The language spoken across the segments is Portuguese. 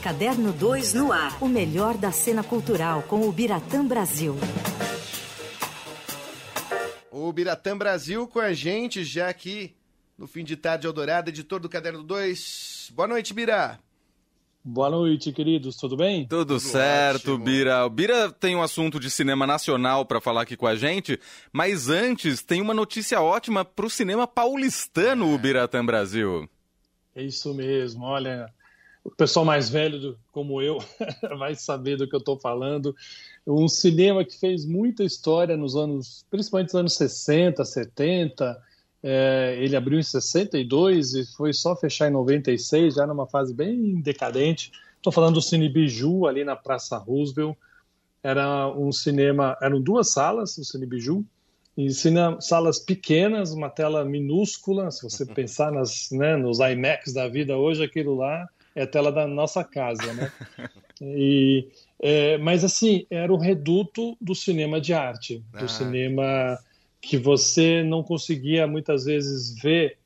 Caderno 2 no ar. O melhor da cena cultural com o Biratã Brasil. O Biratã Brasil com a gente já aqui no fim de tarde Eldorado, editor do Caderno 2. Boa noite, Bira. Boa noite, queridos. Tudo bem? Tudo, Tudo certo, ótimo. Bira. O Bira tem um assunto de cinema nacional para falar aqui com a gente, mas antes tem uma notícia ótima para o cinema paulistano, é. o Biratã Brasil. É isso mesmo. Olha, o pessoal mais velho do, como eu vai saber do que eu estou falando. Um cinema que fez muita história nos anos, principalmente nos anos 60, 70. É, ele abriu em 62 e foi só fechar em 96, já numa fase bem decadente. Estou falando do Cine Biju, ali na Praça Roosevelt. Era um cinema, eram duas salas, o Cine Biju, e cinema, salas pequenas, uma tela minúscula. Se você pensar nas, né, nos IMAX da vida hoje, aquilo lá é a tela da nossa casa, né? E, é, mas assim, era o reduto do cinema de arte, do ah. cinema que você não conseguia muitas vezes ver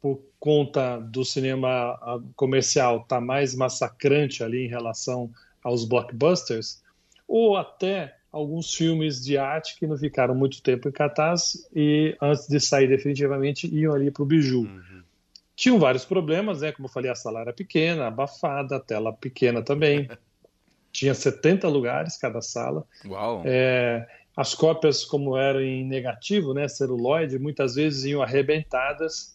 por conta do cinema comercial estar tá mais massacrante ali em relação aos blockbusters, ou até alguns filmes de arte que não ficaram muito tempo em cartaz e antes de sair definitivamente iam ali para o biju. Uhum. Tinham vários problemas, né? Como eu falei, a sala era pequena, abafada, a tela pequena também. Tinha 70 lugares cada sala. Uau! É, as cópias, como eram em negativo, né, celuloide, muitas vezes iam arrebentadas.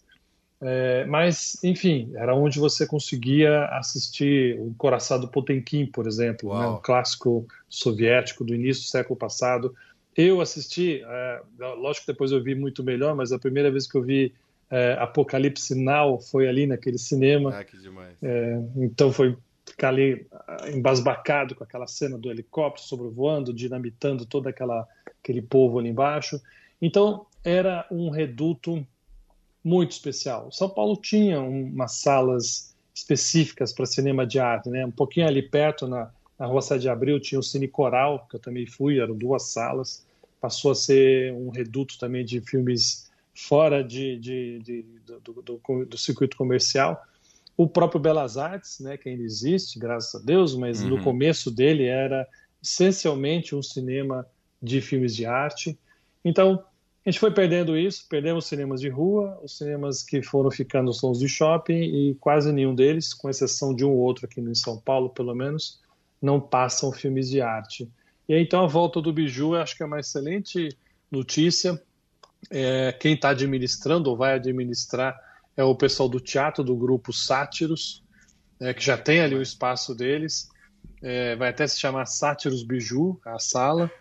É, mas, enfim, era onde você conseguia assistir o Coraçado Potemkin, por exemplo, né, um clássico soviético do início do século passado. Eu assisti, é, lógico que depois eu vi muito melhor, mas a primeira vez que eu vi é, Apocalipse Now foi ali naquele cinema. Ah, que demais. É, então foi ficar ali ah, embasbacado com aquela cena do helicóptero sobrevoando, dinamitando todo aquela, aquele povo ali embaixo. Então era um reduto muito especial. São Paulo tinha umas salas específicas para cinema de arte, né? Um pouquinho ali perto na, na Rua 7 de Abril tinha o Cine Coral, que eu também fui, eram duas salas. Passou a ser um reduto também de filmes fora de, de, de do, do, do, circuito comercial. O próprio Belas Artes, né, que ainda existe, graças a Deus, mas uhum. no começo dele era essencialmente um cinema de filmes de arte. Então, a gente foi perdendo isso, perdemos cinemas de rua, os cinemas que foram ficando são os de shopping e quase nenhum deles, com exceção de um ou outro aqui em São Paulo, pelo menos, não passam filmes de arte. E aí, então a volta do Biju eu acho que é uma excelente notícia é, quem está administrando ou vai administrar é o pessoal do teatro do grupo Sátiros, é, que já tem ali o espaço deles. É, vai até se chamar Sátiros Biju, a sala,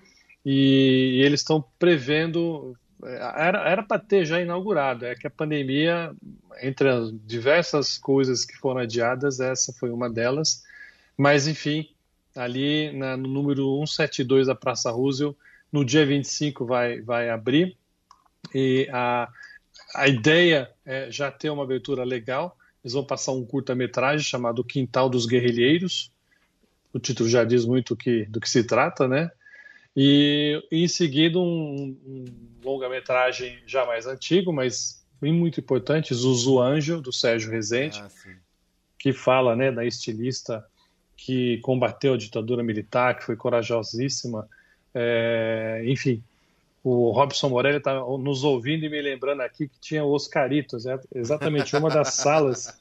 e, e eles estão prevendo. É, era para ter já inaugurado, é que a pandemia, entre as diversas coisas que foram adiadas, essa foi uma delas. Mas, enfim, ali na, no número 172 da Praça Roosevelt, no dia 25 vai, vai abrir e a, a ideia é já ter uma abertura legal. Eles vão passar um curta-metragem chamado Quintal dos Guerrilheiros. O título já diz muito que, do que se trata, né? E, e em seguida um, um longa-metragem já mais antigo, mas bem muito importante, Zuzu Anjo, do Sérgio Rezende, ah, que fala né, da estilista que combateu a ditadura militar, que foi corajosíssima. É, enfim, o Robson Morelli está nos ouvindo e me lembrando aqui que tinha o Oscaritos, é exatamente uma das salas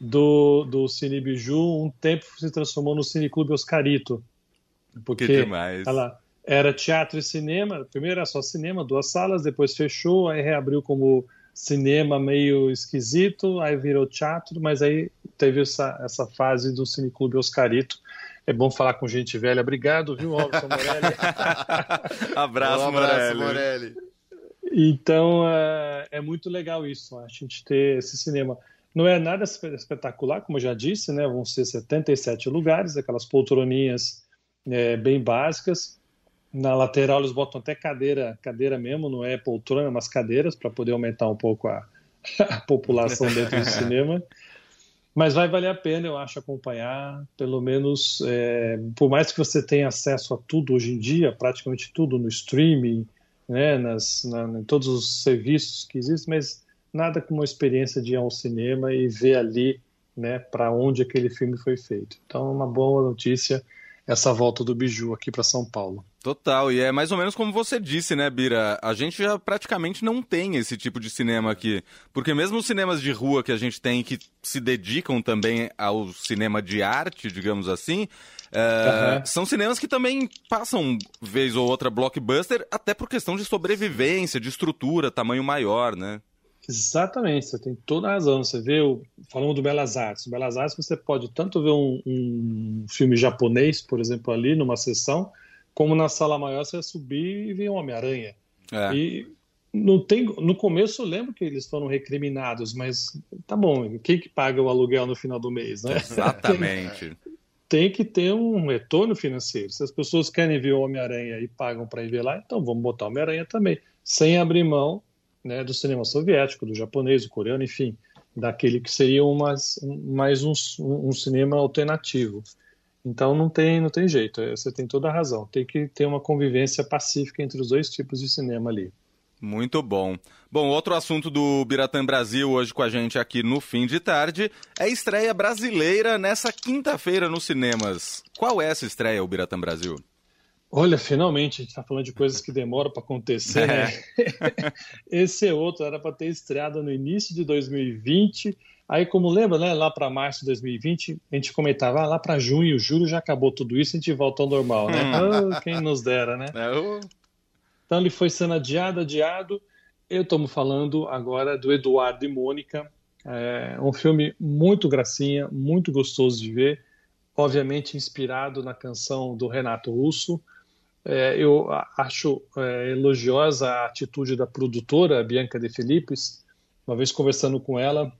do, do Cine Biju, um tempo se transformou no Cine Clube Oscarito. Porque que demais. ela era teatro e cinema, primeiro era só cinema, duas salas, depois fechou, aí reabriu como cinema meio esquisito, aí virou teatro, mas aí teve essa, essa fase do Cine Clube Oscarito, é bom falar com gente velha. Obrigado, viu, Robson Morelli? abraço, um abraço, Morelli. Morelli. Então, é, é, muito legal isso, a gente ter esse cinema. Não é nada espetacular, como eu já disse, né? Vão ser 77 lugares, aquelas poltroninhas é, bem básicas. Na lateral eles botam até cadeira, cadeira mesmo, não é poltrona, mas cadeiras, para poder aumentar um pouco a, a população dentro do cinema. Mas vai valer a pena, eu acho, acompanhar, pelo menos, é, por mais que você tenha acesso a tudo hoje em dia, praticamente tudo no streaming, né, nas, na, em todos os serviços que existem, mas nada como uma experiência de ir ao cinema e ver ali né, para onde aquele filme foi feito. Então, uma boa notícia essa volta do Biju aqui para São Paulo. Total, e é mais ou menos como você disse, né, Bira? A gente já praticamente não tem esse tipo de cinema aqui. Porque mesmo os cinemas de rua que a gente tem, que se dedicam também ao cinema de arte, digamos assim, é, uhum. são cinemas que também passam, vez ou outra, blockbuster, até por questão de sobrevivência, de estrutura, tamanho maior, né? Exatamente, você tem toda a razão. Você vê, o, falando do Belas Artes, Belas Artes você pode tanto ver um, um filme japonês, por exemplo, ali numa sessão, como na sala maior você subir e ver um Homem-Aranha. É. E não tem, no começo eu lembro que eles foram recriminados, mas tá bom, quem que paga o aluguel no final do mês, né? Exatamente. tem, tem que ter um retorno financeiro. Se as pessoas querem ver o Homem-Aranha e pagam para ir ver lá, então vamos botar o Homem-Aranha também, sem abrir mão né, do cinema soviético, do japonês, do coreano, enfim, daquele que seria umas, mais um, um, cinema alternativo. Então não tem, não tem jeito, é, você tem toda a razão. Tem que ter uma convivência pacífica entre os dois tipos de cinema ali. Muito bom. Bom, outro assunto do Biratã Brasil hoje com a gente aqui no fim de tarde é a estreia brasileira nessa quinta-feira nos cinemas. Qual é essa estreia, o Biratã Brasil? Olha, finalmente a gente está falando de coisas que demoram para acontecer, né? É. Esse é outro, era para ter estreado no início de 2020. Aí, como lembra, né, lá para março de 2020, a gente comentava, ah, lá para junho, julho já acabou tudo isso, a gente volta ao normal, né? oh, quem nos dera, né? É, então ele foi sendo adiado, adiado. Eu estou falando agora do Eduardo e Mônica, é um filme muito gracinha, muito gostoso de ver, obviamente inspirado na canção do Renato Russo. É, eu acho é, elogiosa a atitude da produtora, Bianca De Filipes, uma vez conversando com ela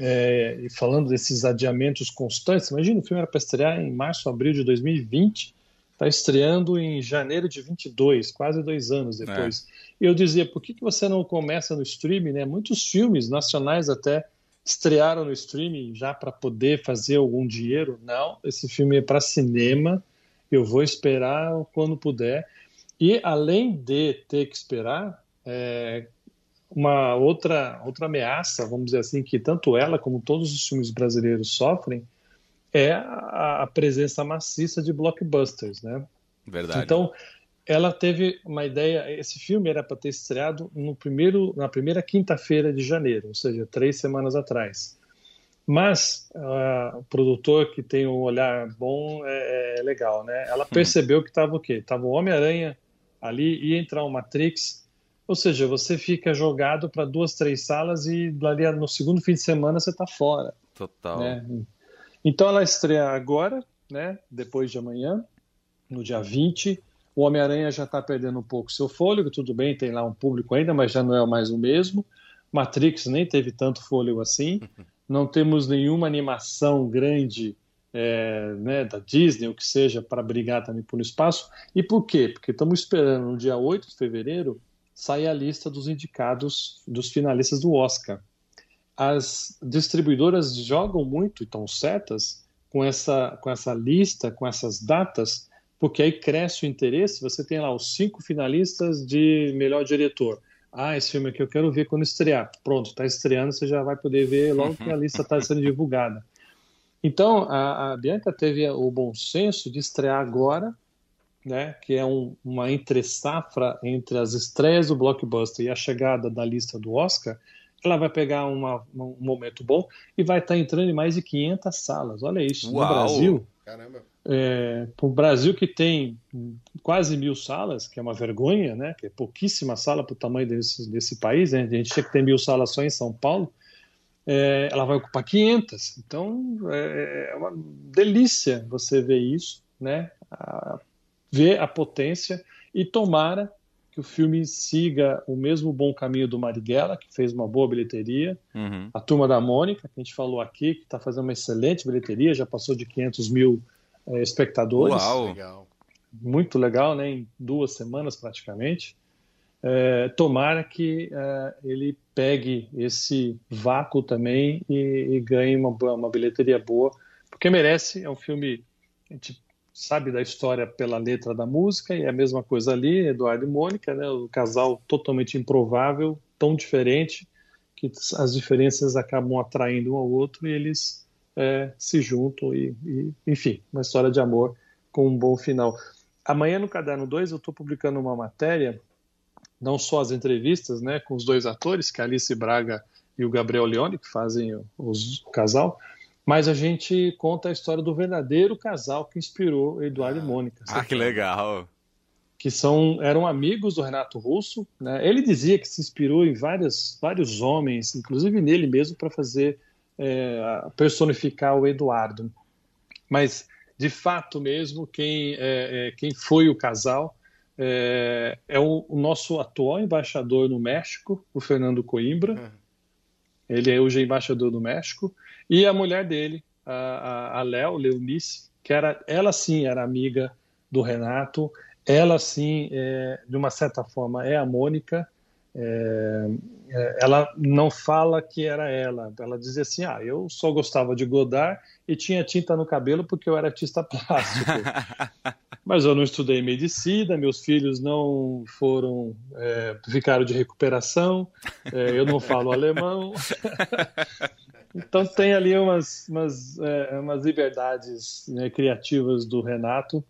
é, e falando desses adiamentos constantes. Imagina, o filme era para estrear em março, abril de 2020, está estreando em janeiro de 22, quase dois anos depois. E eu dizia, por que, que você não começa no streaming? Né? Muitos filmes nacionais até estrearam no streaming já para poder fazer algum dinheiro. Não, esse filme é para cinema eu vou esperar quando puder. E além de ter que esperar, é, uma outra outra ameaça, vamos dizer assim, que tanto ela como todos os filmes brasileiros sofrem, é a, a presença maciça de blockbusters, né? Verdade. Então, ela teve uma ideia. Esse filme era para ter estreado no primeiro, na primeira quinta-feira de janeiro, ou seja, três semanas atrás. Mas uh, o produtor que tem um olhar bom é, é legal, né? Ela hum. percebeu que estava o quê? Tava o Homem-Aranha ali, ia entrar o Matrix, ou seja, você fica jogado para duas, três salas e ali no segundo fim de semana você está fora. Total. Né? Então ela estreia agora, né? Depois de amanhã, no dia 20. O Homem-Aranha já está perdendo um pouco seu fôlego, tudo bem, tem lá um público ainda, mas já não é mais o mesmo. Matrix nem teve tanto fôlego assim. não temos nenhuma animação grande é, né, da Disney, ou que seja, para brigar também por espaço. E por quê? Porque estamos esperando no dia 8 de fevereiro sair a lista dos indicados, dos finalistas do Oscar. As distribuidoras jogam muito, e estão certas, com essa, com essa lista, com essas datas, porque aí cresce o interesse. Você tem lá os cinco finalistas de melhor diretor. Ah, esse filme aqui eu quero ver quando estrear. Pronto, está estreando, você já vai poder ver logo que a lista está sendo divulgada. Então, a, a, Bianca teve o bom senso de estrear agora, né, que é um, uma entre-safra entre as estreias do blockbuster e a chegada da lista do Oscar. Ela vai pegar uma, um momento bom e vai estar tá entrando em mais de 500 salas. Olha isso, Uau. no Brasil. Caramba é, para o Brasil que tem quase mil salas, que é uma vergonha, né? Que é pouquíssima sala para o tamanho desse, desse país, né? A gente tinha que ter mil salas só em São Paulo. É, ela vai ocupar 500. Então é, é uma delícia você ver isso, né? A, ver a potência e tomara que o filme siga o mesmo bom caminho do Marighella, que fez uma boa bilheteria, uhum. a Turma da Mônica, que a gente falou aqui, que está fazendo uma excelente bilheteria, já passou de 500 mil é, espectadores. Uau! Legal. Muito legal, né? Em duas semanas praticamente. É, tomara que é, ele pegue esse vácuo também e, e ganhe uma, uma bilheteria boa, porque merece. É um filme, a gente sabe da história pela letra da música, e é a mesma coisa ali, Eduardo e Mônica, né? O casal totalmente improvável, tão diferente, que as diferenças acabam atraindo um ao outro e eles é, se juntam e, e, enfim, uma história de amor com um bom final. Amanhã no Caderno 2 eu estou publicando uma matéria, não só as entrevistas né, com os dois atores, que é a Alice Braga e o Gabriel Leone, que fazem os, o casal, mas a gente conta a história do verdadeiro casal que inspirou Eduardo ah, e Mônica. Ah, que legal! Que são, eram amigos do Renato Russo. Né? Ele dizia que se inspirou em várias, vários homens, inclusive nele mesmo, para fazer é, personificar o Eduardo. Mas, de fato mesmo, quem, é, é, quem foi o casal é, é o, o, nosso atual embaixador no México, o Fernando Coimbra. Uhum. Ele é hoje embaixador do México. E a mulher dele, a, a Léo, Leonice, que era, ela sim era amiga do Renato, ela sim, é, de uma certa forma, é a Mônica. É, é, ela não fala que era ela, ela dizia assim: ah, eu só gostava de Godard e tinha tinta no cabelo porque eu era artista plástico. Mas eu não estudei medicina, meus filhos não foram, é, ficaram de recuperação, é, eu não falo alemão. Então tem ali umas, umas, é, umas liberdades né, criativas do Renato.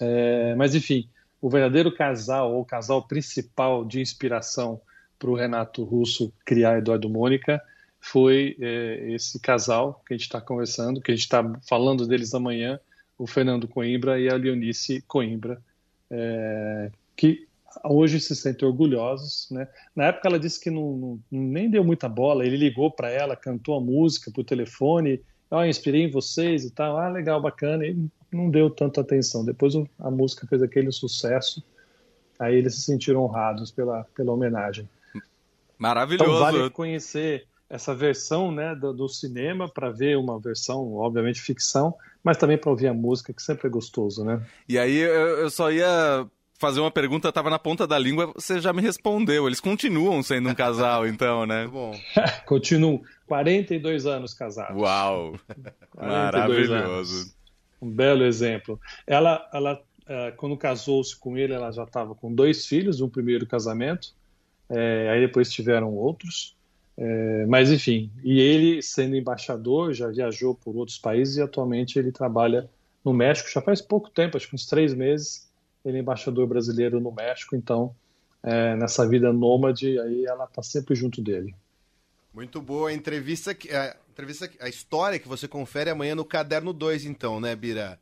É, mas enfim, o verdadeiro casal, ou o casal principal de inspiração para o Renato Russo criar Eduardo Mônica foi é, esse casal que a gente está conversando, que a gente está falando deles amanhã, o Fernando Coimbra e a Leonice Coimbra, é, que hoje se sentem orgulhosos. Né? Na época ela disse que não, não nem deu muita bola, ele ligou para ela, cantou a música por telefone, oh, inspirei em vocês e tal, ah, legal, bacana, e não deu tanta atenção. Depois a música fez aquele sucesso, aí eles se sentiram honrados pela, pela homenagem. Maravilhoso. Então vale conhecer essa versão né, do, do cinema para ver uma versão, obviamente, ficção, mas também para ouvir a música, que sempre é gostoso, né? E aí eu só ia fazer uma pergunta, estava na ponta da língua, você já me respondeu. Eles continuam sendo um casal, então, né? Bom. continuam. 42 anos casados. Uau! Maravilhoso. Anos. Um belo exemplo. Ela, ela é, quando casou-se com ele, ela já estava com dois filhos, um primeiro casamento, é, aí depois tiveram outros. É, mas enfim, e ele sendo embaixador, já viajou por outros países e atualmente ele trabalha no México já faz pouco tempo, acho que uns três meses, ele é embaixador brasileiro no México, então é, nessa vida nômade, aí ela está sempre junto dele. Muito boa a entrevista, a entrevista, a história que você confere amanhã no Caderno 2, então, né, Bira?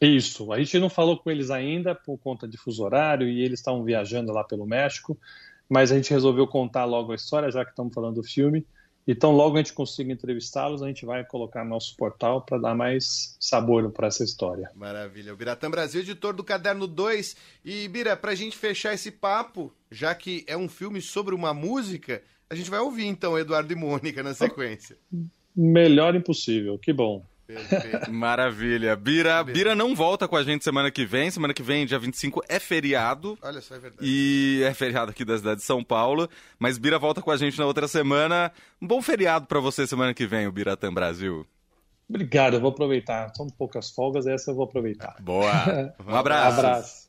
Isso, a gente não falou com eles ainda por conta de fuso horário e eles estavam viajando lá pelo México, mas a gente resolveu contar logo a história, já que estamos falando do filme. Então, logo a gente consiga entrevistá-los, a gente vai colocar no nosso portal para dar mais sabor para essa história. Maravilha. O Biratã Brasil, editor do Caderno 2. E, Bira, para a gente fechar esse papo, já que é um filme sobre uma música, a gente vai ouvir então Eduardo e Mônica na sequência. Melhor impossível, que bom. Maravilha. Bira, Bira não volta com a gente semana que vem. Semana que vem, dia 25, é feriado. Olha só, é verdade. E é feriado aqui da cidade de São Paulo. Mas Bira volta com a gente na outra semana. Um bom feriado para você semana que vem, o Biratã Brasil. Obrigado, eu vou aproveitar. São poucas folgas, essa eu vou aproveitar. Boa. Um abraço. Um abraço.